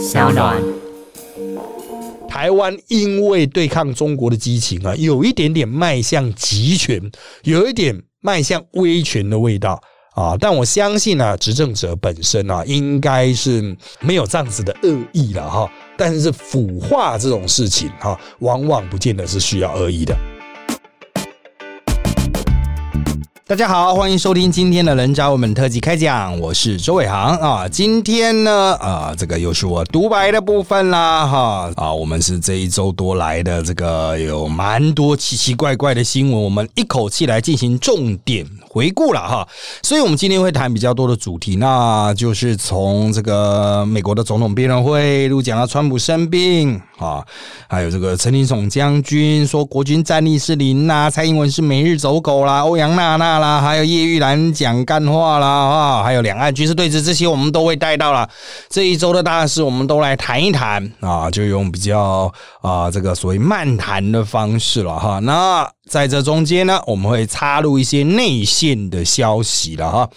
小暖。台湾因为对抗中国的激情啊，有一点点迈向集权，有一点迈向威权的味道啊。但我相信啊，执政者本身啊，应该是没有这样子的恶意了哈。但是腐化这种事情哈，往往不见得是需要恶意的。大家好，欢迎收听今天的人渣我们特辑开讲，我是周伟航啊。今天呢，啊，这个又是我独白的部分啦，哈啊，我们是这一周多来的这个有蛮多奇奇怪怪的新闻，我们一口气来进行重点回顾了哈。所以，我们今天会谈比较多的主题，那就是从这个美国的总统辩论会，如讲到川普生病啊，还有这个陈林总将军说国军战力是零啦，蔡英文是每日走狗啦，欧阳娜娜。啦，还有叶玉兰讲干话啦啊，还有两岸军事对峙，这些我们都会带到了。这一周的大事，我们都来谈一谈啊，就用比较啊这个所谓漫谈的方式了哈。那在这中间呢，我们会插入一些内的消息了哈。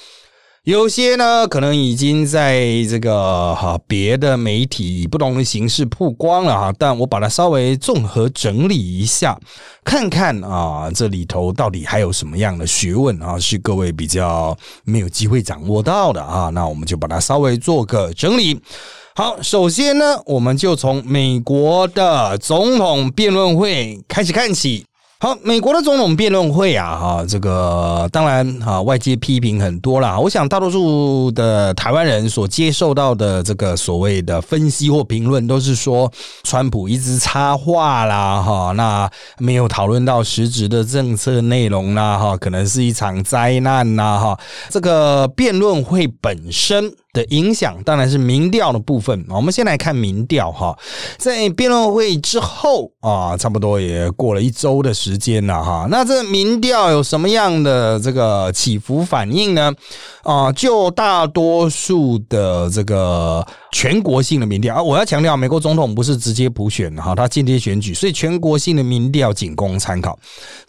有些呢，可能已经在这个哈别的媒体不同的形式曝光了哈，但我把它稍微综合整理一下，看看啊这里头到底还有什么样的学问啊，是各位比较没有机会掌握到的啊，那我们就把它稍微做个整理。好，首先呢，我们就从美国的总统辩论会开始看起。好，美国的总统辩论会啊，哈，这个当然哈，外界批评很多啦。我想大多数的台湾人所接受到的这个所谓的分析或评论，都是说川普一直插话啦，哈，那没有讨论到实质的政策内容啦，哈，可能是一场灾难呐，哈。这个辩论会本身。的影响当然是民调的部分。我们先来看民调哈，在辩论会之后啊，差不多也过了一周的时间了哈。那这民调有什么样的这个起伏反应呢？啊，就大多数的这个全国性的民调啊，我要强调，美国总统不是直接普选的哈，他间接选举，所以全国性的民调仅供参考。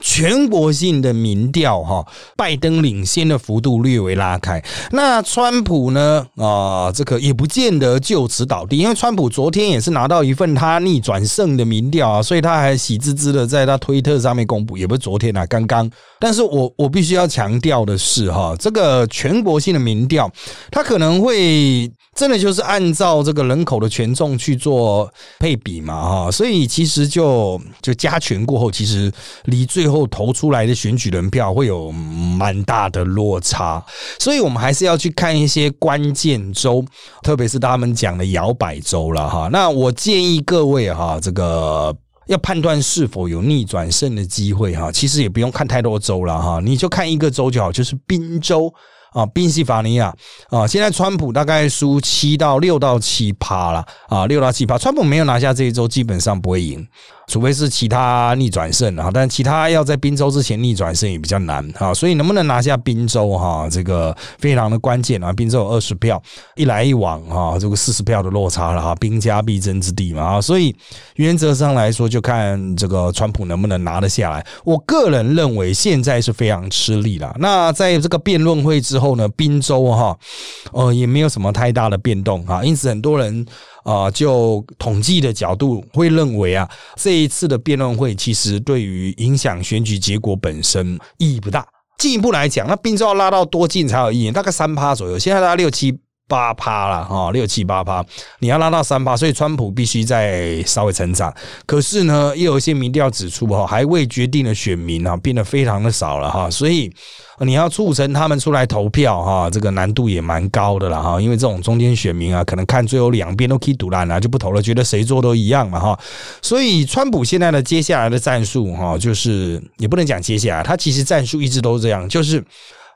全国性的民调哈，拜登领先的幅度略微拉开。那川普呢？啊，这个也不见得就此倒地，因为川普昨天也是拿到一份他逆转胜的民调啊，所以他还喜滋滋的在他推特上面公布，也不是昨天啊，刚刚。但是我我必须要强调的是哈，这个全国性的民调，它可能会真的就是按照这个人口的权重去做配比嘛哈，所以其实就就加权过后，其实离最后投出来的选举人票会有蛮大的落差，所以我们还是要去看一些关键州，特别是他们讲的摇摆州了哈。那我建议各位哈，这个。要判断是否有逆转胜的机会哈，其实也不用看太多州了哈，你就看一个州就好，就是宾州啊，宾夕法尼亚啊。现在川普大概输七到六到七趴了啊，六到七趴，川普没有拿下这一周，基本上不会赢。除非是其他逆转胜啊，但其他要在宾州之前逆转胜也比较难啊，所以能不能拿下宾州哈，这个非常的关键啊。宾州有二十票，一来一往哈，这个四十票的落差了哈，兵家必争之地嘛啊，所以原则上来说，就看这个川普能不能拿得下来。我个人认为现在是非常吃力了。那在这个辩论会之后呢，宾州哈，呃，也没有什么太大的变动啊，因此很多人。啊，就统计的角度会认为啊，这一次的辩论会其实对于影响选举结果本身意义不大。进一步来讲，那宾州要拉到多近才有意义？大概三趴左右，现在拉六七八趴了哈，六七八趴，你要拉到三趴，所以川普必须再稍微成长。可是呢，又有一些民调指出哈，还未决定的选民啊，变得非常的少了哈，所以。你要促成他们出来投票哈，这个难度也蛮高的了哈，因为这种中间选民啊，可能看最后两边都可以赌烂了，就不投了，觉得谁做都一样嘛哈。所以川普现在的接下来的战术哈，就是也不能讲接下来，他其实战术一直都是这样，就是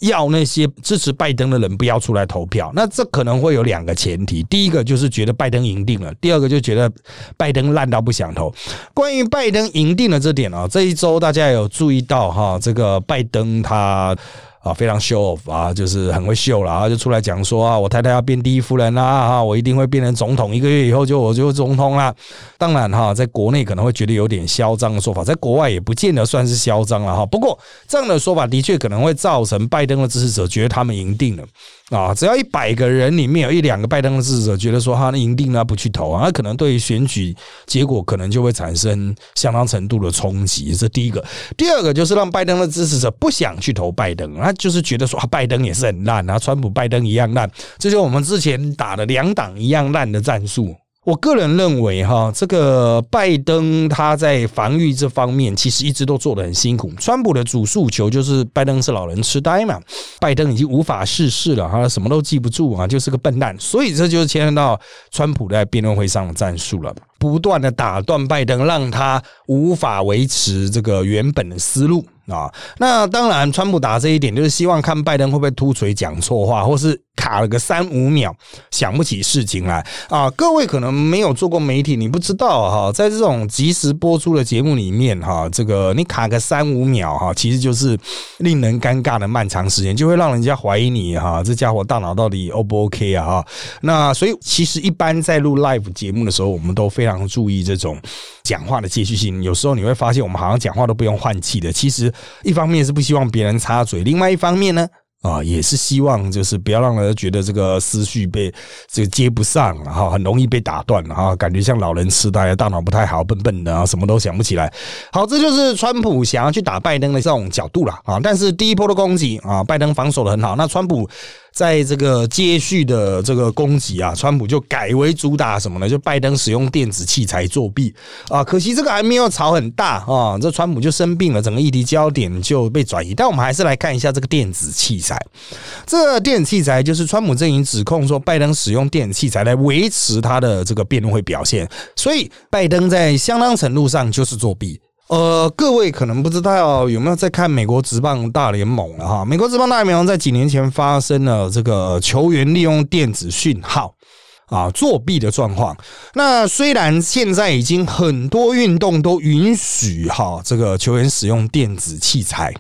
要那些支持拜登的人不要出来投票。那这可能会有两个前提，第一个就是觉得拜登赢定了，第二个就觉得拜登烂到不想投。关于拜登赢定了这点啊，这一周大家有注意到哈，这个拜登他。啊，非常 show off 啊，就是很会秀了啊，就出来讲说啊，我太太要变第一夫人啦，哈，我一定会变成总统，一个月以后就我就总统啦。当然哈，在国内可能会觉得有点嚣张的说法，在国外也不见得算是嚣张了哈。不过这样的说法的确可能会造成拜登的支持者觉得他们赢定了。啊，只要一百个人里面有一两个拜登的支持者觉得说他赢定了不去投啊，那可能对于选举结果可能就会产生相当程度的冲击。这第一个，第二个就是让拜登的支持者不想去投拜登，那就是觉得说啊拜登也是很烂啊，川普拜登一样烂，这就我们之前打的两党一样烂的战术。我个人认为，哈，这个拜登他在防御这方面其实一直都做得很辛苦。川普的主诉求就是拜登是老人痴呆嘛，拜登已经无法事事了，他什么都记不住啊，就是个笨蛋。所以这就是牵涉到川普在辩论会上的战术了，不断的打断拜登，让他无法维持这个原本的思路。啊，那当然，川普打这一点就是希望看拜登会不会突锤讲错话，或是卡了个三五秒想不起事情来啊。各位可能没有做过媒体，你不知道哈，在这种即时播出的节目里面哈，这个你卡个三五秒哈，其实就是令人尴尬的漫长时间，就会让人家怀疑你哈，这家伙大脑到底 O 不 OK 啊？哈，那所以其实一般在录 live 节目的时候，我们都非常注意这种讲话的继续性。有时候你会发现，我们好像讲话都不用换气的，其实。一方面是不希望别人插嘴，另外一方面呢，啊，也是希望就是不要让人觉得这个思绪被这个接不上，哈，很容易被打断，哈，感觉像老人痴呆，大脑不太好，笨笨的，啊，什么都想不起来。好，这就是川普想要去打拜登的这种角度了，啊，但是第一波的攻击啊，拜登防守的很好，那川普。在这个接续的这个攻击啊，川普就改为主打什么呢？就拜登使用电子器材作弊啊，可惜这个还没有吵很大啊，这川普就生病了，整个议题焦点就被转移。但我们还是来看一下这个电子器材。这电子器材就是川普阵营指控说，拜登使用电子器材来维持他的这个辩论会表现，所以拜登在相当程度上就是作弊。呃，各位可能不知道有没有在看美国职棒大联盟了哈？美国职棒大联盟在几年前发生了这个球员利用电子讯号啊作弊的状况。那虽然现在已经很多运动都允许哈这个球员使用电子器材，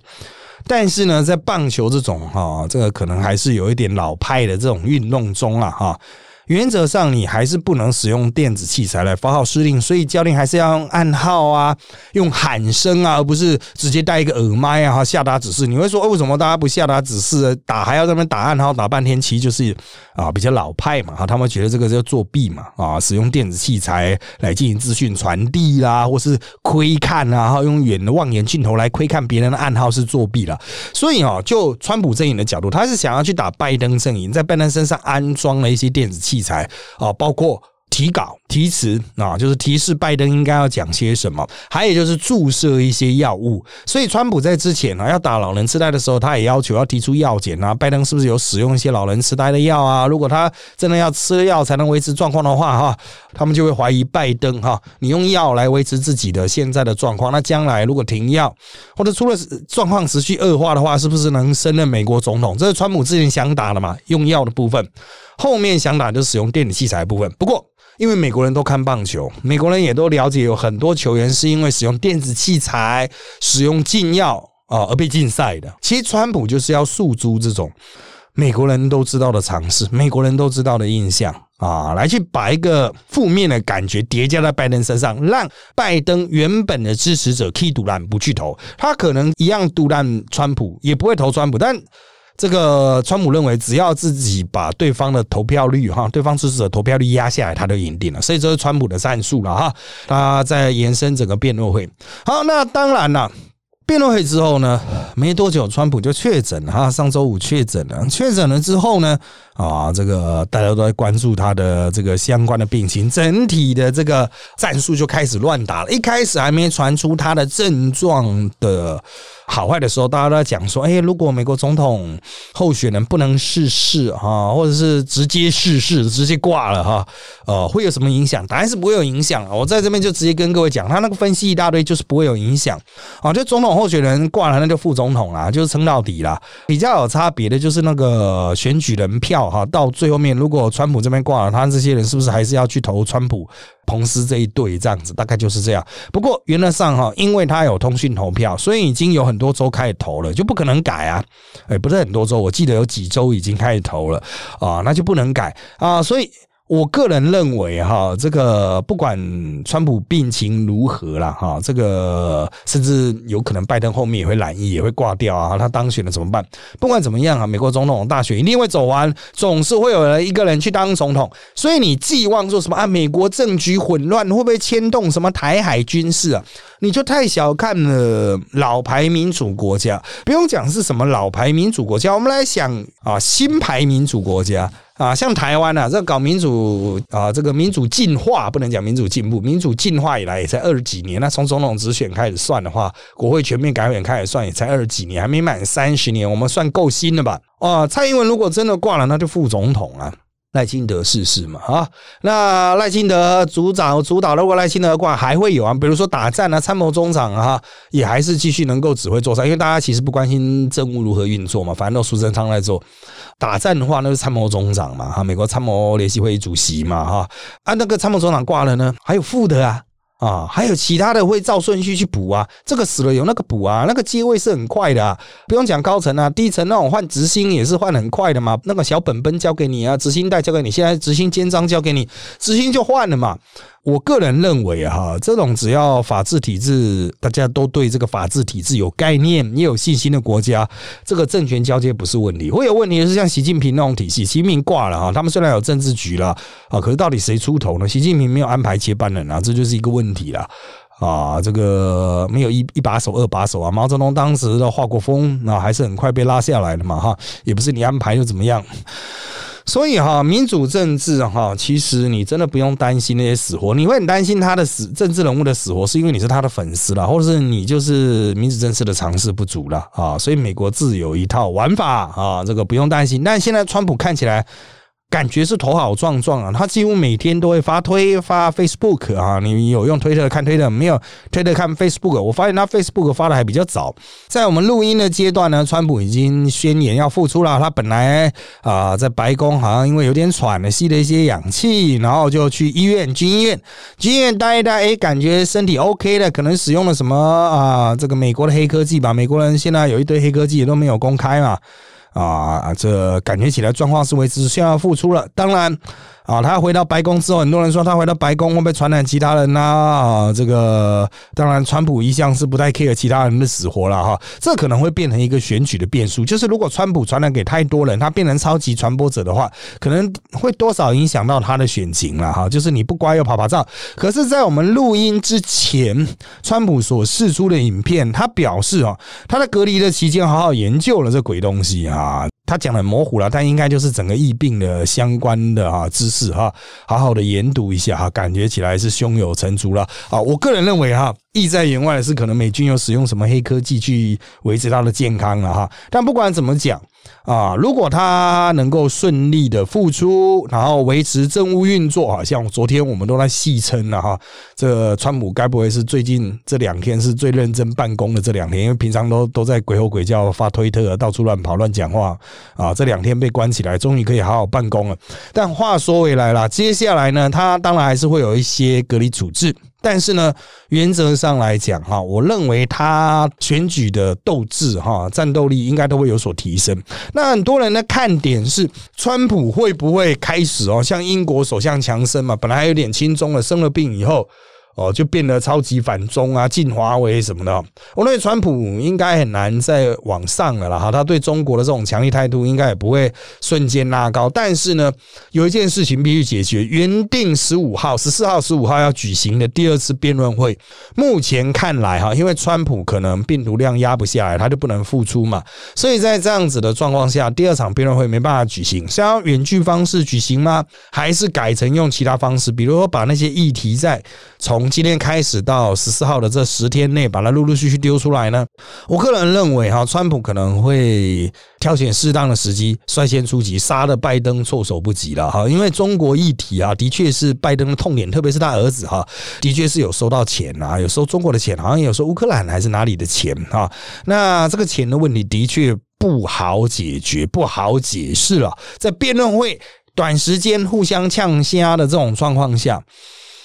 但是呢，在棒球这种哈这个可能还是有一点老派的这种运动中啊哈。原则上，你还是不能使用电子器材来发号施令，所以教练还是要用暗号啊，用喊声啊，而不是直接带一个耳麦啊，下达指示。你会说，为什么大家不下达指示，打还要在那边打暗号打半天？其实就是啊，比较老派嘛，哈，他们觉得这个叫作弊嘛，啊，使用电子器材来进行资讯传递啦，或是窥看啊，然后用远的望远镜头来窥看别人的暗号是作弊了。所以啊，就川普阵营的角度，他是想要去打拜登阵营，在拜登身上安装了一些电子器。器材啊，包括提稿、提词啊，就是提示拜登应该要讲些什么，还有就是注射一些药物。所以，川普在之前啊要打老人痴呆的时候，他也要求要提出药检啊，拜登是不是有使用一些老人痴呆的药啊？如果他真的要吃药才能维持状况的话，哈，他们就会怀疑拜登哈，你用药来维持自己的现在的状况，那将来如果停药或者出了状况持续恶化的话，是不是能升任美国总统？这是川普之前想打的嘛？用药的部分。后面想打就使用电子器材部分，不过因为美国人都看棒球，美国人也都了解有很多球员是因为使用电子器材、使用禁药啊而被禁赛的。其实川普就是要诉诸这种美国人都知道的常识，美国人都知道的印象啊，来去把一个负面的感觉叠加在拜登身上，让拜登原本的支持者 K 独烂不去投，他可能一样独烂川普，也不会投川普，但。这个川普认为，只要自己把对方的投票率哈，对方支持者投票率压下来，他就赢定了。所以这是川普的战术了哈。他在延伸整个辩论会。好，那当然了，辩论会之后呢，没多久，川普就确诊了哈。上周五确诊了，确诊了之后呢，啊，这个大家都在关注他的这个相关的病情，整体的这个战术就开始乱打了。一开始还没传出他的症状的。好坏的时候，大家都在讲说：“哎，如果美国总统候选人不能逝世哈，或者是直接逝世，直接挂了哈，呃，会有什么影响？答案是不会有影响。我在这边就直接跟各位讲，他那个分析一大堆，就是不会有影响啊。就总统候选人挂了，那就副总统啦，就是撑到底啦。比较有差别的就是那个选举人票哈，到最后面，如果川普这边挂了，他这些人是不是还是要去投川普？”彭斯这一队这样子，大概就是这样。不过原则上哈，因为他有通讯投票，所以已经有很多州开始投了，就不可能改啊。哎，不是很多州，我记得有几州已经开始投了啊，那就不能改啊。所以我个人认为哈，这个不管川普病情如何啦，哈，这个甚至有可能拜登后面也会染疫，也会挂掉啊，他当选了怎么办？不管怎么样啊，美国总统大选一定会走完，总是会有人一个人去当总统，所以你寄望说什么啊？美国政局混乱会不会牵动什么台海军事啊？你就太小看了老牌民主国家，不用讲是什么老牌民主国家，我们来想啊，新牌民主国家。啊，像台湾啊，这搞民主啊，这个民主进化不能讲民主进步，民主进化以来也才二十几年。那从总统直选开始算的话，国会全面改选开始算也才二十几年，还没满三十年，我们算够新的吧？啊，蔡英文如果真的挂了，那就副总统啊。赖清德逝世嘛，啊，那赖清德组长主导，如果赖清德挂还会有啊，比如说打战啊，参谋总长啊，也还是继续能够指挥作战，因为大家其实不关心政务如何运作嘛，反正都苏贞昌在做。打战的话，那是参谋总长嘛，哈，美国参谋联席会议主席嘛，哈，啊，那个参谋总长挂了呢，还有副的啊。啊，还有其他的会照顺序去补啊，这个死了有那个补啊，那个接位是很快的，不用讲高层啊，低层那种换执行也是换很快的嘛，那个小本本交给你啊，执行带交给你，现在执行肩章交给你，执行就换了嘛。我个人认为哈，这种只要法治体制大家都对这个法治体制有概念、也有信心的国家，这个政权交接不是问题。会有问题的是像习近平那种体系，习近平挂了哈，他们虽然有政治局了啊，可是到底谁出头呢？习近平没有安排接班人啊，这就是一个问题了啊。这个没有一一把手、二把手啊。毛泽东当时的华国锋那还是很快被拉下来的嘛哈，也不是你安排又怎么样。所以哈，民主政治哈，其实你真的不用担心那些死活。你会很担心他的死政治人物的死活，是因为你是他的粉丝了，或者是你就是民主政治的尝试不足了啊。所以美国自有一套玩法啊，这个不用担心。但现在川普看起来。感觉是头好壮壮啊！他几乎每天都会发推发 Facebook 啊，你有用推特看推特没有？推特看 Facebook，我发现他 Facebook 发的还比较早。在我们录音的阶段呢，川普已经宣言要复出了。他本来啊，在白宫好像因为有点喘了，吸了一些氧气，然后就去医院军医院军医院待一待，哎，感觉身体 OK 了，可能使用了什么啊？这个美国的黑科技吧？美国人现在有一堆黑科技都没有公开嘛。啊，这感觉起来状况是维持，现在复出了。当然。啊，他回到白宫之后，很多人说他回到白宫会不会传染其他人呢？啊，这个当然，川普一向是不太 care 其他人的死活了哈。这可能会变成一个选举的变数，就是如果川普传染给太多人，他变成超级传播者的话，可能会多少影响到他的选情了哈。就是你不乖又跑跑照。可是，在我们录音之前，川普所释出的影片，他表示哦，他在隔离的期间好好研究了这鬼东西啊。他讲的模糊了，但应该就是整个疫病的相关的啊知识哈，好好的研读一下哈，感觉起来是胸有成竹了啊！我个人认为哈。意在言外的是，可能美军有使用什么黑科技去维持他的健康了哈。但不管怎么讲啊，如果他能够顺利的复出，然后维持政务运作，好像昨天我们都在戏称了哈。这川普该不会是最近这两天是最认真办公的这两天？因为平常都都在鬼吼鬼叫、发推特、到处乱跑、乱讲话啊。这两天被关起来，终于可以好好办公了。但话说回来了，接下来呢，他当然还是会有一些隔离处置。但是呢，原则上来讲哈，我认为他选举的斗志哈、战斗力应该都会有所提升。那很多人的看点是，川普会不会开始哦，像英国首相强生嘛，本来还有点轻松了，生了病以后。哦，就变得超级反中啊，进华为什么的？我认为川普应该很难再往上了啦。哈，他对中国的这种强力态度应该也不会瞬间拉高。但是呢，有一件事情必须解决，原定十五号、十四号、十五号要举行的第二次辩论会，目前看来哈，因为川普可能病毒量压不下来，他就不能复出嘛。所以在这样子的状况下，第二场辩论会没办法举行。是要远距方式举行吗？还是改成用其他方式？比如说把那些议题在从今天开始到十四号的这十天内，把它陆陆续续丢出来呢？我个人认为哈，川普可能会挑选适当的时机率先出击，杀了拜登措手不及了哈。因为中国议题啊，的确是拜登的痛点，特别是他儿子哈，的确是有收到钱啊，有收中国的钱，好像有收乌克兰还是哪里的钱哈。那这个钱的问题的确不好解决，不好解释了。在辩论会短时间互相呛虾的这种状况下。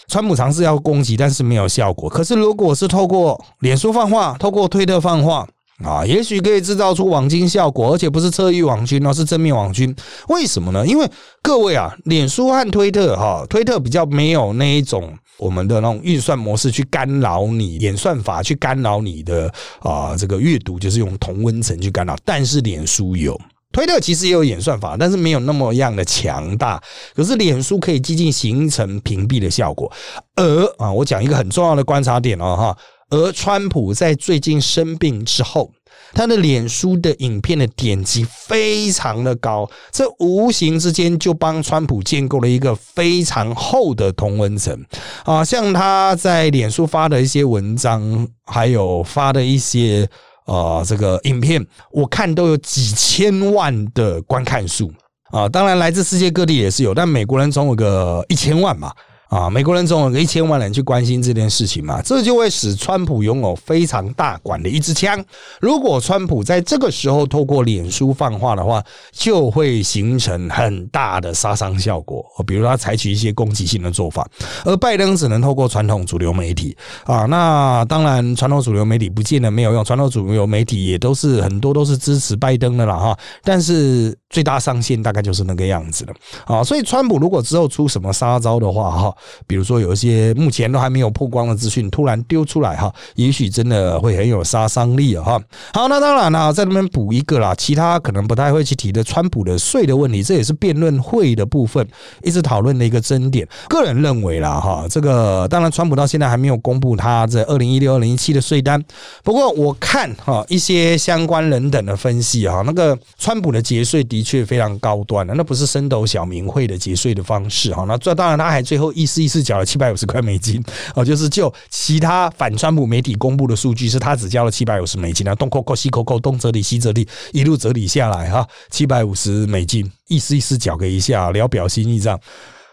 川普尝试要攻击，但是没有效果。可是，如果是透过脸书放话，透过推特放话，啊，也许可以制造出网军效果，而且不是侧翼网军哦，是正面网军。为什么呢？因为各位啊，脸书和推特哈，推特比较没有那一种我们的那种运算模式去干扰你演算法，去干扰你的啊这个阅读，就是用同温层去干扰。但是脸书有，推特其实也有演算法，但是没有那么样的强大。可是脸书可以接近形成屏蔽的效果。而啊，我讲一个很重要的观察点哦哈。而川普在最近生病之后，他的脸书的影片的点击非常的高，这无形之间就帮川普建构了一个非常厚的同温层啊！像他在脸书发的一些文章，还有发的一些啊这个影片，我看都有几千万的观看数啊！当然，来自世界各地也是有，但美国人总有个一千万嘛。啊，美国人总有一千万人去关心这件事情嘛，这就会使川普拥有非常大管的一支枪。如果川普在这个时候透过脸书放话的话，就会形成很大的杀伤效果。比如他采取一些攻击性的做法，而拜登只能透过传统主流媒体啊。那当然，传统主流媒体不见得没有用，传统主流媒体也都是很多都是支持拜登的了哈。但是最大上限大概就是那个样子了啊。所以，川普如果之后出什么杀招的话哈。比如说有一些目前都还没有曝光的资讯，突然丢出来哈，也许真的会很有杀伤力啊哈。好，那当然了，在那边补一个啦，其他可能不太会去提的川普的税的问题，这也是辩论会的部分一直讨论的一个争点。个人认为啦哈，这个当然川普到现在还没有公布他这二零一六、二零一七的税单，不过我看哈一些相关人等的分析啊，那个川普的节税的确非常高端的，那不是升斗小民会的节税的方式哈。那这当然他还最后意。是一丝缴了七百五十块美金哦，就是就其他反川普媒体公布的数据，是他只交了七百五十美金啊，东扣扣西扣扣，东折里西折里，一路折里下来哈，七百五十美金，意思意思缴给一下，聊表心意这样，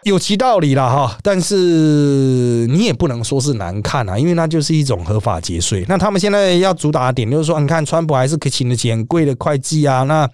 有其道理了哈。但是你也不能说是难看啊，因为那就是一种合法节税。那他们现在要主打的点就是说，你看川普还是可请得起很贵的会计啊，那。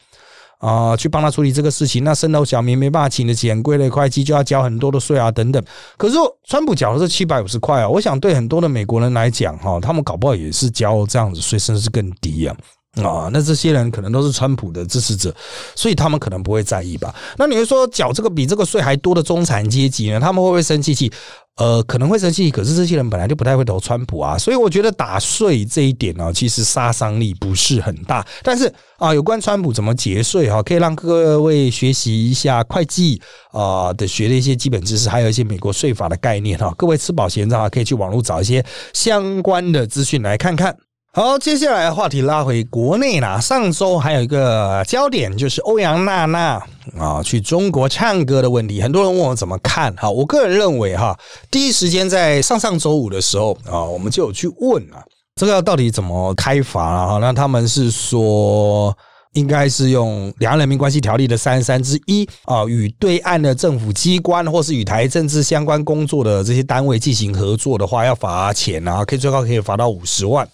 啊，去帮他处理这个事情，那升头小民没办法请得起很贵的会计，就要交很多的税啊，等等。可是川普缴的是七百五十块啊，我想对很多的美国人来讲，哈，他们搞不好也是交这样子税，甚至是更低啊。啊，那这些人可能都是川普的支持者，所以他们可能不会在意吧？那你会说缴这个比这个税还多的中产阶级呢？他们会不会生气气？呃，可能会生气，可是这些人本来就不太会投川普啊，所以我觉得打税这一点呢，其实杀伤力不是很大。但是啊，有关川普怎么节税哈，可以让各位学习一下会计啊的学的一些基本知识，还有一些美国税法的概念哈。各位吃饱闲着啊，可以去网络找一些相关的资讯来看看。好，接下来话题拉回国内啦。上周还有一个焦点就是欧阳娜娜啊去中国唱歌的问题，很多人问我怎么看。哈，我个人认为哈，第一时间在上上周五的时候啊，我们就有去问啊，这个到底怎么开罚啊？那他们是说。应该是用《两岸人民关系条例》的三十三之一啊，与对岸的政府机关或是与台政治相关工作的这些单位进行合作的话，要罚钱啊，可以最高可以罚到五十万。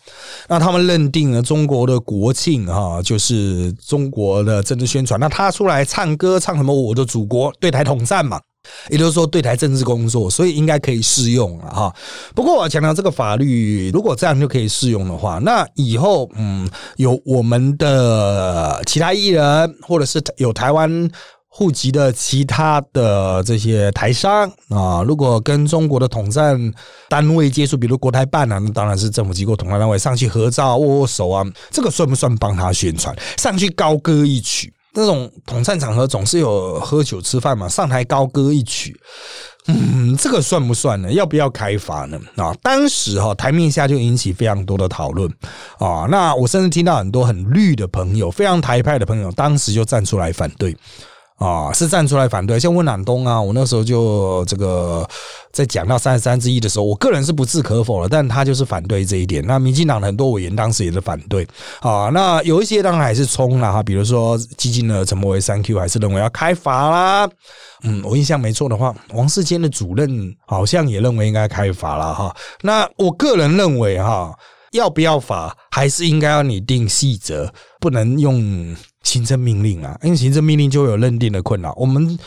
那他们认定了中国的国庆哈，就是中国的政治宣传。那他出来唱歌唱什么？我的祖国对台统战嘛。也就是说，对台政治工作，所以应该可以适用了哈。不过我强调，这个法律如果这样就可以适用的话，那以后嗯，有我们的其他艺人，或者是有台湾户籍的其他的这些台商啊，如果跟中国的统战单位接触，比如国台办啊，那当然是政府机构统战单位上去合照握握手啊，这个算不算帮他宣传？上去高歌一曲？那种统战场合总是有喝酒吃饭嘛，上台高歌一曲，嗯，这个算不算呢？要不要开罚呢？啊，当时哈台面下就引起非常多的讨论啊，那我甚至听到很多很绿的朋友，非常台派的朋友，当时就站出来反对。啊，是站出来反对，像温暖东啊，我那时候就这个在讲到三十三之一的时候，我个人是不置可否了，但他就是反对这一点。那民进党的很多委员当时也是反对啊，那有一些当然还是冲了哈，比如说激进的陈柏维三 Q 还是认为要开罚啦。嗯，我印象没错的话，王世坚的主任好像也认为应该开罚了哈。那我个人认为哈，要不要罚，还是应该要拟定细则，不能用。行政命令啊，因为行政命令就会有认定的困扰。我们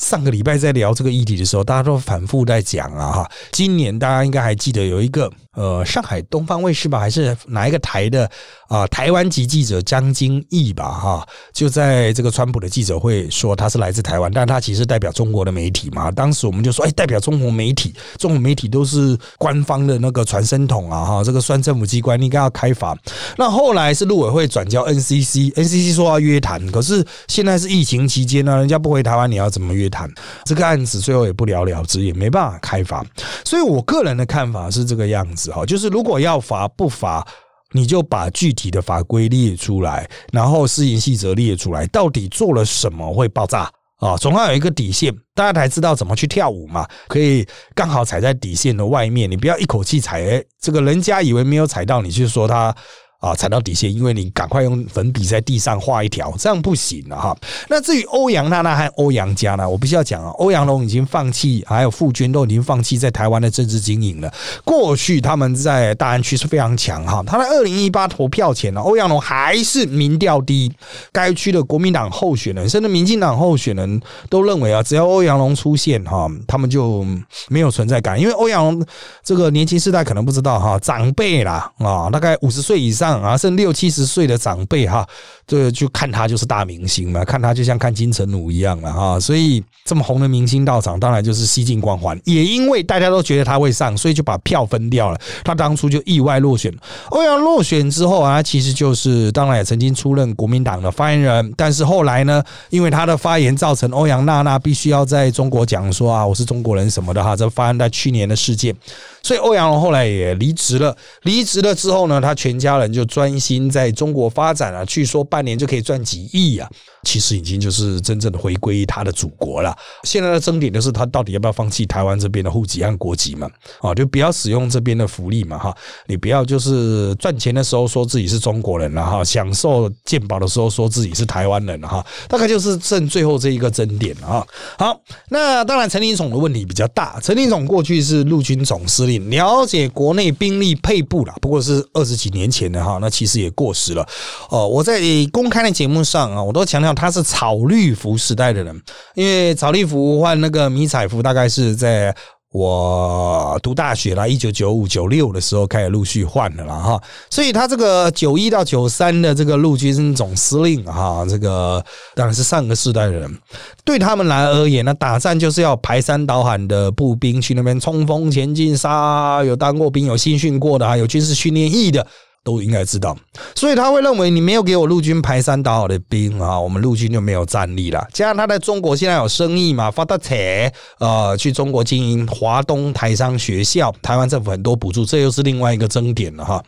上个礼拜在聊这个议题的时候，大家都反复在讲啊，哈。今年大家应该还记得有一个呃上海东方卫视吧，还是哪一个台的啊台湾籍记者江金义吧哈，就在这个川普的记者会说他是来自台湾，但他其实代表中国的媒体嘛。当时我们就说，哎，代表中国媒体，中国媒体都是官方的那个传声筒啊哈，这个算政府机关应该要开罚。那后来是陆委会转交 NCC，NCC 说要约谈，可是现在是疫情期间呢，人家不回台湾，你要怎么约谈？这个案子最后也不了了之，也没办法开罚。所以我个人的看法是这个样子哈，就是如果要罚不罚，你就把具体的法规列出来，然后施行细则列出来，到底做了什么会爆炸啊？总要有一个底线，大家才知道怎么去跳舞嘛。可以刚好踩在底线的外面，你不要一口气踩，这个人家以为没有踩到，你就说他。啊，踩到底线，因为你赶快用粉笔在地上画一条，这样不行了哈。那至于欧阳娜娜和欧阳家呢，我必须要讲啊，欧阳龙已经放弃，还有傅军都已经放弃在台湾的政治经营了。过去他们在大安区是非常强哈，他在二零一八投票前呢，欧阳龙还是民调第一，该区的国民党候选人甚至民进党候选人都认为啊，只要欧阳龙出现哈，他们就没有存在感，因为欧阳龙这个年轻世代可能不知道哈，长辈啦啊，大概五十岁以上。啊，剩六七十岁的长辈哈，这就看他就是大明星嘛，看他就像看金城武一样了哈。所以这么红的明星到场，当然就是吸进光环。也因为大家都觉得他会上，所以就把票分掉了。他当初就意外落选。欧阳落选之后啊，其实就是当然也曾经出任国民党的发言人，但是后来呢，因为他的发言造成欧阳娜娜必须要在中国讲说啊，我是中国人什么的哈。这发生在去年的事件，所以欧阳后来也离职了。离职了之后呢，他全家人就。就专心在中国发展了，据说半年就可以赚几亿啊！其实已经就是真正的回归他的祖国了。现在的争点就是他到底要不要放弃台湾这边的户籍和国籍嘛？啊，就不要使用这边的福利嘛！哈，你不要就是赚钱的时候说自己是中国人了哈，享受健保的时候说自己是台湾人了哈，大概就是剩最后这一个争点了啊。好，那当然陈林总的问题比较大。陈林总过去是陆军总司令，了解国内兵力配布了，不过是二十几年前的哈。啊，那其实也过时了。哦，我在公开的节目上啊，我都强调他是草绿服时代的人，因为草绿服换那个迷彩服，大概是在我读大学啦，一九九五九六的时候开始陆续换的了哈。所以他这个九一到九三的这个陆军总司令哈，这个当然是上个世代的人，对他们来而言呢，打仗就是要排山倒海的步兵去那边冲锋前进杀，有当过兵、有新训过的啊，有军事训练役的。都应该知道，所以他会认为你没有给我陆军排山倒海的兵啊，我们陆军就没有战力了。加上他在中国现在有生意嘛，发大财，呃，去中国经营华东台商学校，台湾政府很多补助，这又是另外一个争点了哈。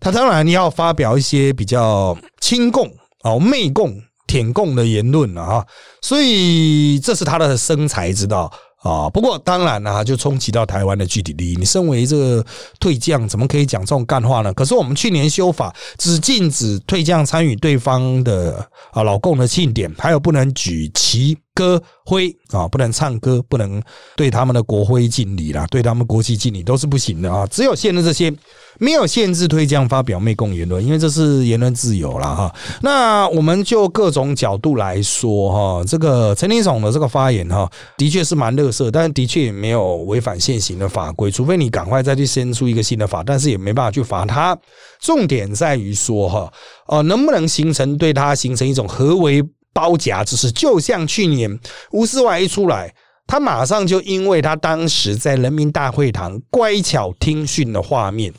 他当然你要发表一些比较亲共哦、媚共、舔共的言论了哈，所以这是他的生财之道。啊，不过当然了，就冲击到台湾的具体利益。你身为这个退将，怎么可以讲这种干话呢？可是我们去年修法，只禁止退将参与对方的啊老共的庆典，还有不能举旗。歌徽啊，不能唱歌，不能对他们的国徽敬礼啦，对他们国旗敬礼都是不行的啊。只有限制这些，没有限制推将发表媚共言论，因为这是言论自由了哈。那我们就各种角度来说哈，这个陈林总的这个发言哈，的确是蛮乐色，但是的确也没有违反现行的法规，除非你赶快再去申出一个新的法，但是也没办法去罚他。重点在于说哈，哦，能不能形成对他形成一种合为。包夹之势，就像去年吴思怀一出来，他马上就因为他当时在人民大会堂乖巧听训的画面。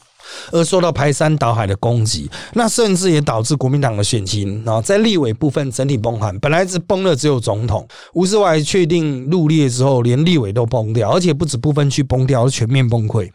而受到排山倒海的攻击，那甚至也导致国民党的选情啊，在立委部分整体崩盘。本来是崩了只有总统，吴世怀确定入列之后，连立委都崩掉，而且不止部分区崩掉，是全面崩溃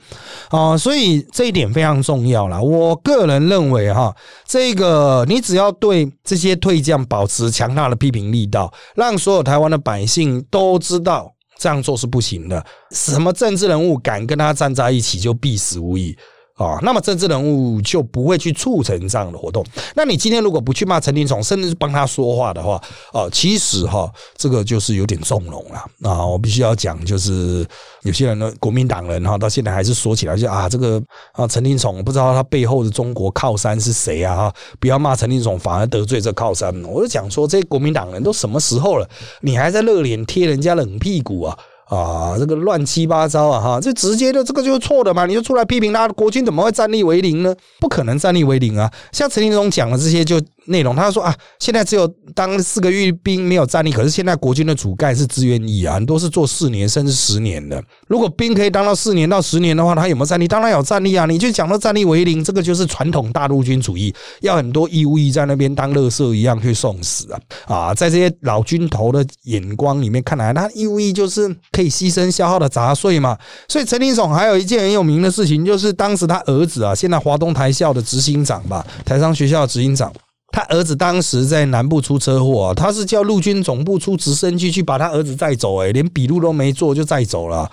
啊！所以这一点非常重要了。我个人认为哈，这个你只要对这些退将保持强大的批评力道，让所有台湾的百姓都知道这样做是不行的。什么政治人物敢跟他站在一起，就必死无疑。啊，那么政治人物就不会去促成这样的活动。那你今天如果不去骂陈林总，甚至是帮他说话的话，哦，其实哈，这个就是有点纵容了啊！我必须要讲，就是有些人呢，国民党人哈，到现在还是说起来就啊，这个啊，陈林总不知道他背后的中国靠山是谁啊？哈，不要骂陈林总，反而得罪这靠山。我就讲说，这些国民党人都什么时候了，你还在热脸贴人家冷屁股啊？啊，这个乱七八糟啊，哈，这直接的这个就是错的嘛，你就出来批评他，国军怎么会战力为零呢？不可能战力为零啊！像陈立中讲的这些就内容，他说啊，现在只有当四个月兵没有战力，可是现在国军的主干是志愿役啊，很多是做四年甚至十年的。如果兵可以当到四年到十年的话，他有没有战力？当然有战力啊！你就讲到战力为零，这个就是传统大陆军主义，要很多义务役在那边当乐色一样去送死啊！啊，在这些老军头的眼光里面看来，他义务役就是。可以牺牲消耗的杂碎嘛？所以陈林总还有一件很有名的事情，就是当时他儿子啊，现在华东台校的执行长吧，台商学校的执行长，他儿子当时在南部出车祸，他是叫陆军总部出直升机去把他儿子载走，哎，连笔录都没做就载走了。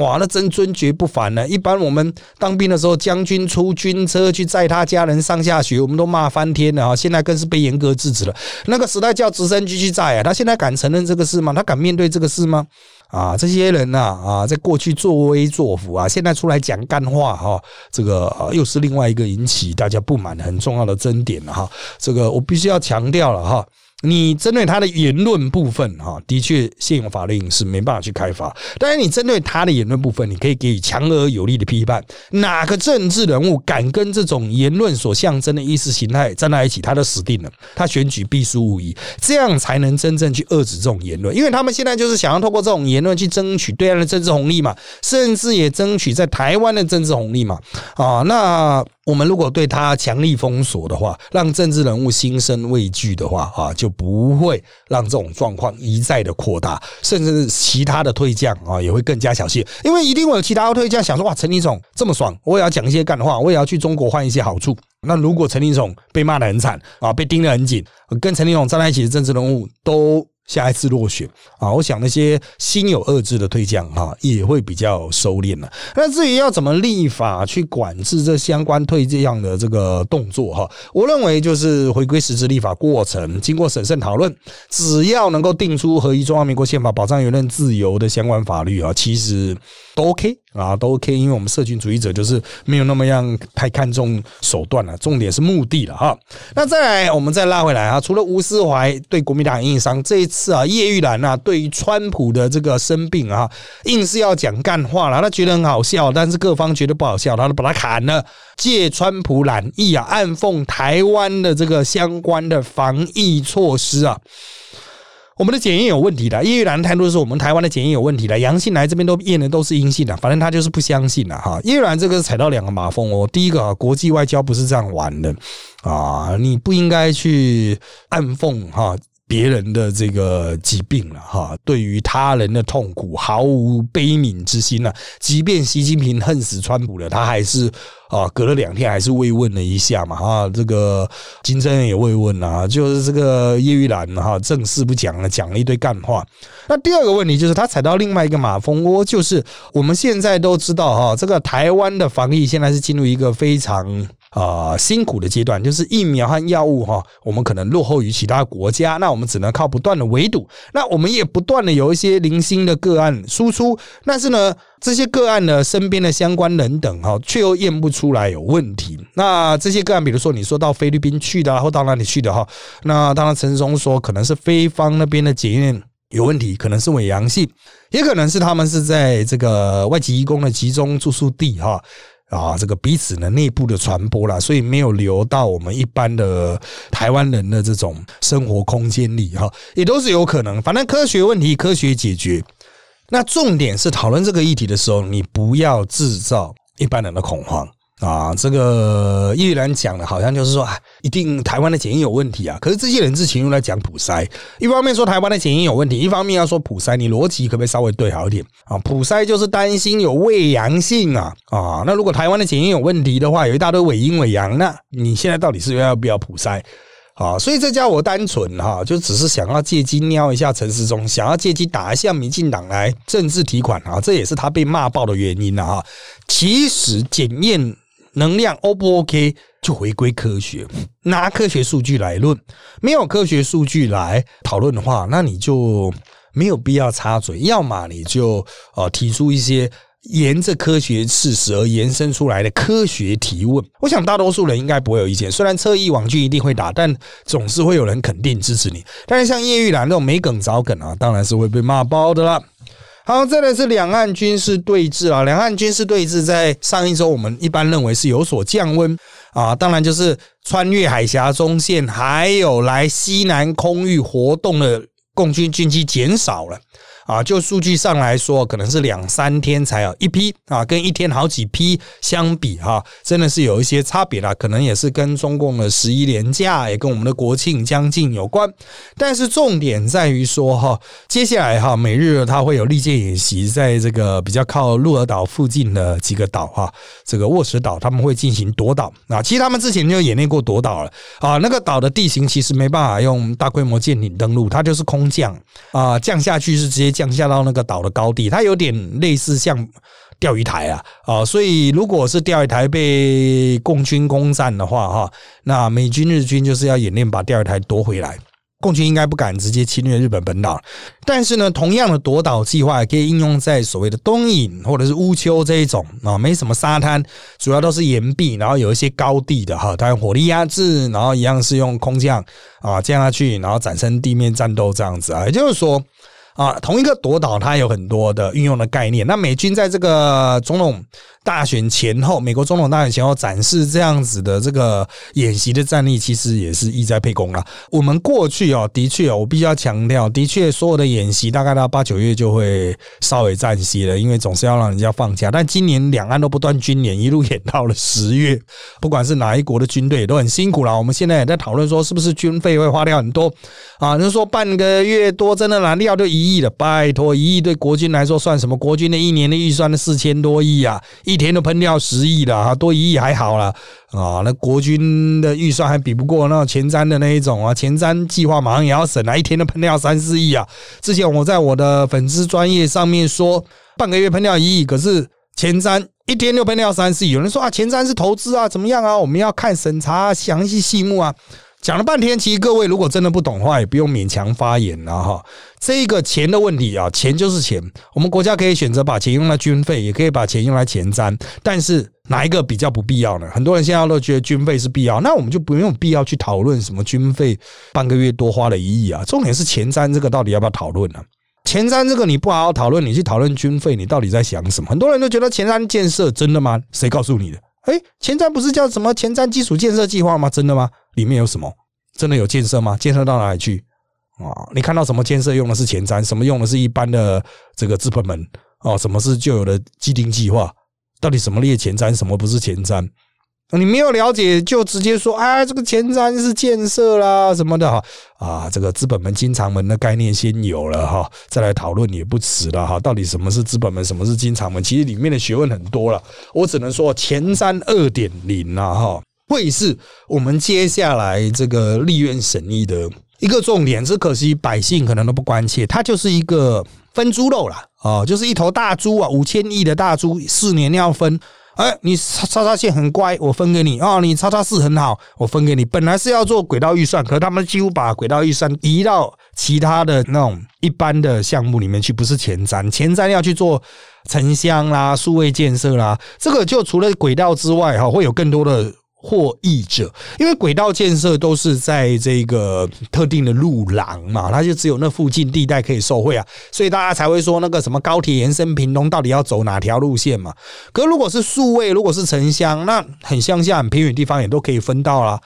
哇，那真尊爵不凡呢！一般我们当兵的时候，将军出军车去载他家人上下学，我们都骂翻天了啊！现在更是被严格制止了。那个时代叫直升机去载啊，他现在敢承认这个事吗？他敢面对这个事吗？啊，这些人呐，啊，在过去作威作福啊，现在出来讲干话哈，这个又是另外一个引起大家不满很重要的争点了哈。这个我必须要强调了哈。你针对他的言论部分，哈，的确现有法令是没办法去开发。但是你针对他的言论部分，你可以给予强而有力的批判。哪个政治人物敢跟这种言论所象征的意识形态站在一起，他就死定了，他选举必输无疑。这样才能真正去遏制这种言论，因为他们现在就是想要透过这种言论去争取对岸的政治红利嘛，甚至也争取在台湾的政治红利嘛。啊，那。我们如果对他强力封锁的话，让政治人物心生畏惧的话，啊，就不会让这种状况一再的扩大，甚至是其他的退将啊，也会更加小心，因为一定会有其他的退将想说，哇，陈立总这么爽，我也要讲一些干话，我也要去中国换一些好处。那如果陈立总被骂的很惨啊，被盯得很紧，跟陈立总站在一起的政治人物都。下一次落选啊，我想那些心有二志的退将哈，也会比较收敛了。那至于要怎么立法去管制这相关退这样的这个动作哈，我认为就是回归实质立法过程，经过审慎讨论，只要能够定出合一中华民国宪法保障言论自由的相关法律啊，其实都 OK。啊，都 OK，因为我们社群主义者就是没有那么样太看重手段了，重点是目的了哈。那再来，我们再拉回来啊，除了吴思怀对国民党硬伤，这一次啊，叶玉兰啊，对于川普的这个生病啊，硬是要讲干话了，他觉得很好笑，但是各方觉得不好笑，他就把他砍了，借川普染疫啊，暗讽台湾的这个相关的防疫措施啊。我们的检验有问题的，叶玉兰态度是我们台湾的检验有问题的，阳性来这边都验的都是阴性的，反正他就是不相信了哈。叶玉兰这个踩到两个马蜂窝，第一个啊，国际外交不是这样玩的啊，你不应该去暗讽哈。别人的这个疾病了哈，对于他人的痛苦毫无悲悯之心了。即便习近平恨死川普了，他还是啊，隔了两天还是慰问了一下嘛哈。这个金正恩也慰问啊，就是这个叶玉兰哈，正事不讲了，讲了一堆干话。那第二个问题就是他踩到另外一个马蜂窝，就是我们现在都知道哈，这个台湾的防疫现在是进入一个非常。啊，辛苦的阶段就是疫苗和药物哈，我们可能落后于其他国家，那我们只能靠不断的围堵。那我们也不断的有一些零星的个案输出，但是呢，这些个案呢，身边的相关人等哈，却又验不出来有问题。那这些个案，比如说你说到菲律宾去的，或到哪里去的哈，那当然陈松说可能是菲方那边的检验有问题，可能是伪阳性，也可能是他们是在这个外籍义工的集中住宿地哈。啊，这个彼此的内部的传播啦，所以没有流到我们一般的台湾人的这种生活空间里哈，也都是有可能。反正科学问题科学解决，那重点是讨论这个议题的时候，你不要制造一般人的恐慌。啊，这个叶兰讲的，好像就是说啊，一定台湾的检验有问题啊。可是这些人之前又来讲普筛，一方面说台湾的检验有问题，一方面要说普筛，你逻辑可不可以稍微对好一点啊？普筛就是担心有伪阳性啊啊。那如果台湾的检验有问题的话，有一大堆伪阴伪阳，那你现在到底是要不要普筛啊？所以这家我单纯哈，就只是想要借机瞄一下陈世忠，想要借机打一下民进党来政治提款啊，这也是他被骂爆的原因了哈。其实检验。能量 O 不 OK 就回归科学，拿科学数据来论。没有科学数据来讨论的话，那你就没有必要插嘴。要么你就呃提出一些沿着科学事实而延伸出来的科学提问。我想大多数人应该不会有意见。虽然侧翼网剧一定会打，但总是会有人肯定支持你。但是像叶玉兰这种没梗找梗啊，当然是会被骂爆的了。好，再来是两岸军事对峙啊。两岸军事对峙在上一周，我们一般认为是有所降温啊。当然，就是穿越海峡中线，还有来西南空域活动的共军军机减少了。啊，就数据上来说，可能是两三天才有一批啊，跟一天好几批相比哈，真的是有一些差别啦。可能也是跟中共的十一连假，也跟我们的国庆将近有关。但是重点在于说哈，接下来哈，每日它会有利剑演习，在这个比较靠鹿儿岛附近的几个岛哈，这个卧石岛他们会进行夺岛啊。其实他们之前就演练过夺岛了啊。那个岛的地形其实没办法用大规模舰艇登陆，它就是空降啊，降下去是直接。降下到那个岛的高地，它有点类似像钓鱼台啊啊，所以如果是钓鱼台被共军攻占的话，哈，那美军日军就是要演练把钓鱼台夺回来。共军应该不敢直接侵略日本本岛，但是呢，同样的夺岛计划可以应用在所谓的东引或者是乌丘这一种啊，没什么沙滩，主要都是岩壁，然后有一些高地的哈，它用火力压制，然后一样是用空降啊降下去，然后产生地面战斗这样子啊，也就是说。啊，同一个夺岛，它有很多的运用的概念。那美军在这个总统。大选前后，美国总统大选前后展示这样子的这个演习的战力，其实也是意在沛公了。我们过去哦，的确哦，我必须要强调，的确所有的演习大概到八九月就会稍微暂息了，因为总是要让人家放假。但今年两岸都不断军演，一路演到了十月，不管是哪一国的军队都很辛苦了。我们现在也在讨论说，是不是军费会花掉很多啊？就说半个月多，真的拿掉就一亿了，拜托，一亿对国军来说算什么？国军的一年的预算的四千多亿啊，一。天都喷掉十亿了啊，多一亿还好了啊。那国军的预算还比不过那前瞻的那一种啊，前瞻计划马上也要审了，一天都喷掉三四亿啊。之前我在我的粉丝专业上面说，半个月喷掉一亿，可是前瞻一天就喷掉三四亿。有人说啊，前瞻是投资啊，怎么样啊？我们要看审查详细细目啊。讲了半天，其实各位如果真的不懂的话，也不用勉强发言了哈。这个钱的问题啊，钱就是钱。我们国家可以选择把钱用来军费，也可以把钱用来前瞻。但是哪一个比较不必要呢？很多人现在都觉得军费是必要，那我们就不用必要去讨论什么军费半个月多花了一亿啊。重点是前瞻这个到底要不要讨论呢？前瞻这个你不好好讨论，你去讨论军费，你到底在想什么？很多人都觉得前瞻建设真的吗？谁告诉你的？哎，前瞻不是叫什么前瞻基础建设计划吗？真的吗？里面有什么？真的有建设吗？建设到哪里去啊？你看到什么建设用的是前瞻，什么用的是一般的这个资本门？哦，什么是旧有的既定计划？到底什么列前瞻，什么不是前瞻？你没有了解，就直接说啊，这个前瞻是建设啦什么的哈啊，这个资本门、经常门的概念先有了哈，再来讨论也不迟了哈。到底什么是资本门，什么是经常门？其实里面的学问很多了。我只能说前瞻二点零啊哈，会是我们接下来这个立院审议的一个重点。只可惜百姓可能都不关切，它就是一个分猪肉了哦，就是一头大猪啊，五千亿的大猪，四年要分。哎，你叉叉叉线很乖，我分给你哦！你叉叉四很好，我分给你。本来是要做轨道预算，可是他们几乎把轨道预算移到其他的那种一般的项目里面去，不是前瞻，前瞻要去做城乡啦、数位建设啦。这个就除了轨道之外，哈，会有更多的。获益者，因为轨道建设都是在这个特定的路廊嘛，它就只有那附近地带可以受惠啊，所以大家才会说那个什么高铁延伸屏东到底要走哪条路线嘛。可如果是数位，如果是城乡，那很乡下、很偏远地方也都可以分到啦。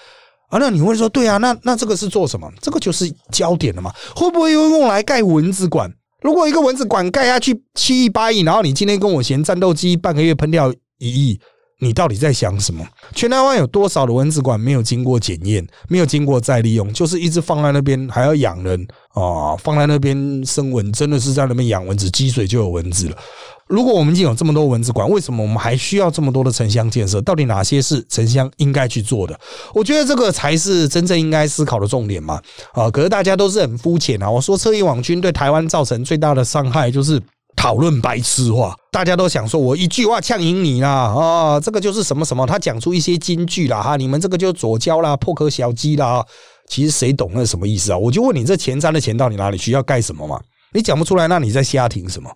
啊。那你会说，对啊，那那这个是做什么？这个就是焦点了嘛？会不会又用来盖蚊子馆？如果一个蚊子馆盖下去七亿八亿，然后你今天跟我嫌战斗机半个月喷掉一亿？你到底在想什么？全台湾有多少的蚊子馆没有经过检验，没有经过再利用，就是一直放在那边，还要养人啊？放在那边生蚊，真的是在那边养蚊子，积水就有蚊子了。如果我们已经有这么多蚊子馆，为什么我们还需要这么多的城乡建设？到底哪些是城乡应该去做的？我觉得这个才是真正应该思考的重点嘛。啊，可是大家都是很肤浅啊。我说，车翼网军对台湾造成最大的伤害就是。讨论白痴话，大家都想说我一句话呛赢你啦啊！这个就是什么什么，他讲出一些金句啦哈，你们这个就左交啦、破壳小鸡啦，其实谁懂那什么意思啊？我就问你，这前瞻的钱到底哪里去？要盖什么嘛？你讲不出来，那你在瞎听什么？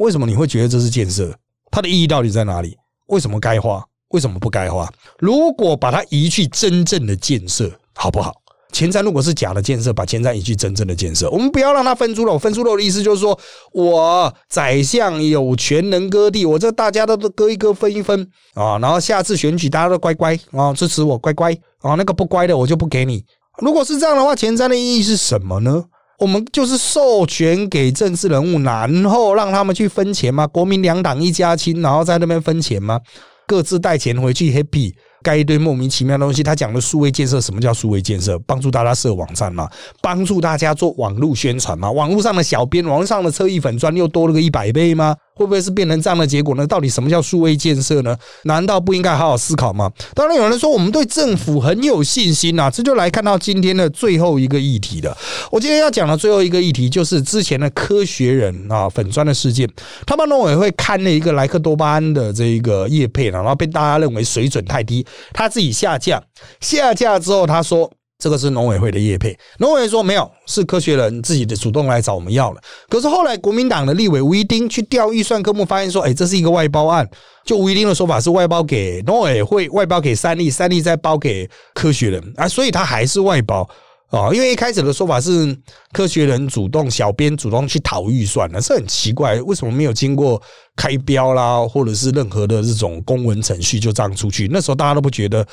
为什么你会觉得这是建设？它的意义到底在哪里？为什么该花？为什么不该花？如果把它移去真正的建设，好不好？前瞻如果是假的建设，把前瞻移去真正的建设。我们不要让他分猪肉，分猪肉的意思就是说我宰相有权能割地，我这大家都都割一割，分一分啊。然后下次选举大家都乖乖啊，支持我乖乖啊，那个不乖的我就不给你。如果是这样的话，前瞻的意义是什么呢？我们就是授权给政治人物，然后让他们去分钱吗？国民两党一家亲，然后在那边分钱吗？各自带钱回去 happy。盖一堆莫名其妙的东西，他讲的数位建设，什么叫数位建设？帮助大家设网站嘛，帮助大家做网络宣传嘛，网络上的小编，网络上的车衣粉砖又多了个一百倍吗？会不会是变成这样的结果呢？到底什么叫数位建设呢？难道不应该好好思考吗？当然，有人说我们对政府很有信心呐，这就来看到今天的最后一个议题了。我今天要讲的最后一个议题，就是之前的科学人啊粉砖的事件，他们农委会看了一个莱克多巴胺的这一个叶配然后被大家认为水准太低，他自己下架，下架之后他说。这个是农委会的业配，农委会说没有，是科学人自己的主动来找我们要了。可是后来国民党的立委吴一丁去调预算科目，发现说，哎，这是一个外包案。就吴一丁的说法是外包给农委会，外包给三立，三立再包给科学人啊，所以他还是外包啊。因为一开始的说法是科学人主动，小编主动去讨预算呢，这很奇怪，为什么没有经过开标啦，或者是任何的这种公文程序就这样出去？那时候大家都不觉得。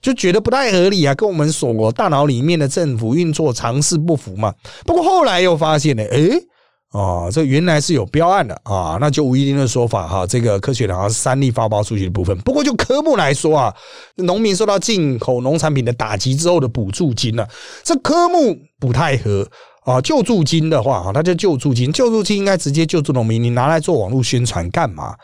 就觉得不太合理啊，跟我们所大脑里面的政府运作常识不符嘛。不过后来又发现呢，诶，哦，这原来是有标案的啊。那就吴一丁的说法哈，这个科学好像是三立发包出去的部分。不过就科目来说啊，农民受到进口农产品的打击之后的补助金呢，这科目不太合啊。救助金的话啊，它叫救助金，救助金应该直接救助农民，你拿来做网络宣传干嘛？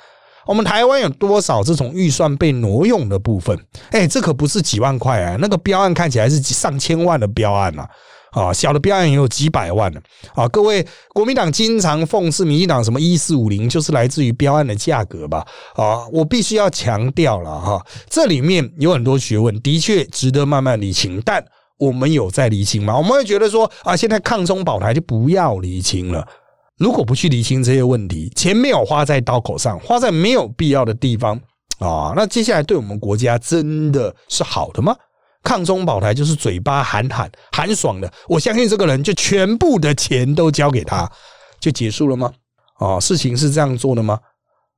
我们台湾有多少这种预算被挪用的部分？哎，这可不是几万块啊，那个标案看起来是上千万的标案啊！啊，小的标案也有几百万的啊！各位，国民党经常讽刺民进党什么一四五零，就是来自于标案的价格吧？啊，我必须要强调了哈，这里面有很多学问，的确值得慢慢理清。但我们有在理清吗？我们会觉得说啊，现在抗中保台就不要理清了。如果不去理清这些问题，钱没有花在刀口上，花在没有必要的地方啊，那接下来对我们国家真的是好的吗？抗中保台就是嘴巴喊喊喊爽的，我相信这个人就全部的钱都交给他，就结束了吗？啊，事情是这样做的吗？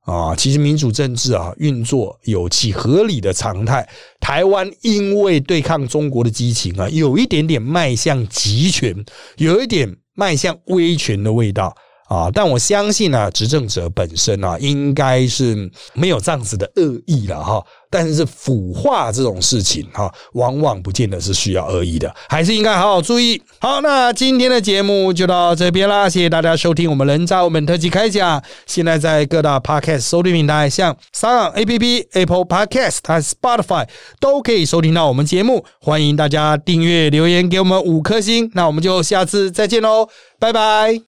啊，其实民主政治啊运作有其合理的常态。台湾因为对抗中国的激情啊，有一点点迈向集权，有一点迈向威权的味道。啊！但我相信呢，执政者本身啊，应该是没有这样子的恶意了哈。但是腐化这种事情哈，往往不见得是需要恶意的，还是应该好好注意。好，那今天的节目就到这边啦，谢谢大家收听我们人渣我们特辑开讲。现在在各大 Podcast 收听平台，像 s o A P P、Apple Podcast、和 Spotify 都可以收听到我们节目。欢迎大家订阅、留言给我们五颗星。那我们就下次再见喽，拜拜。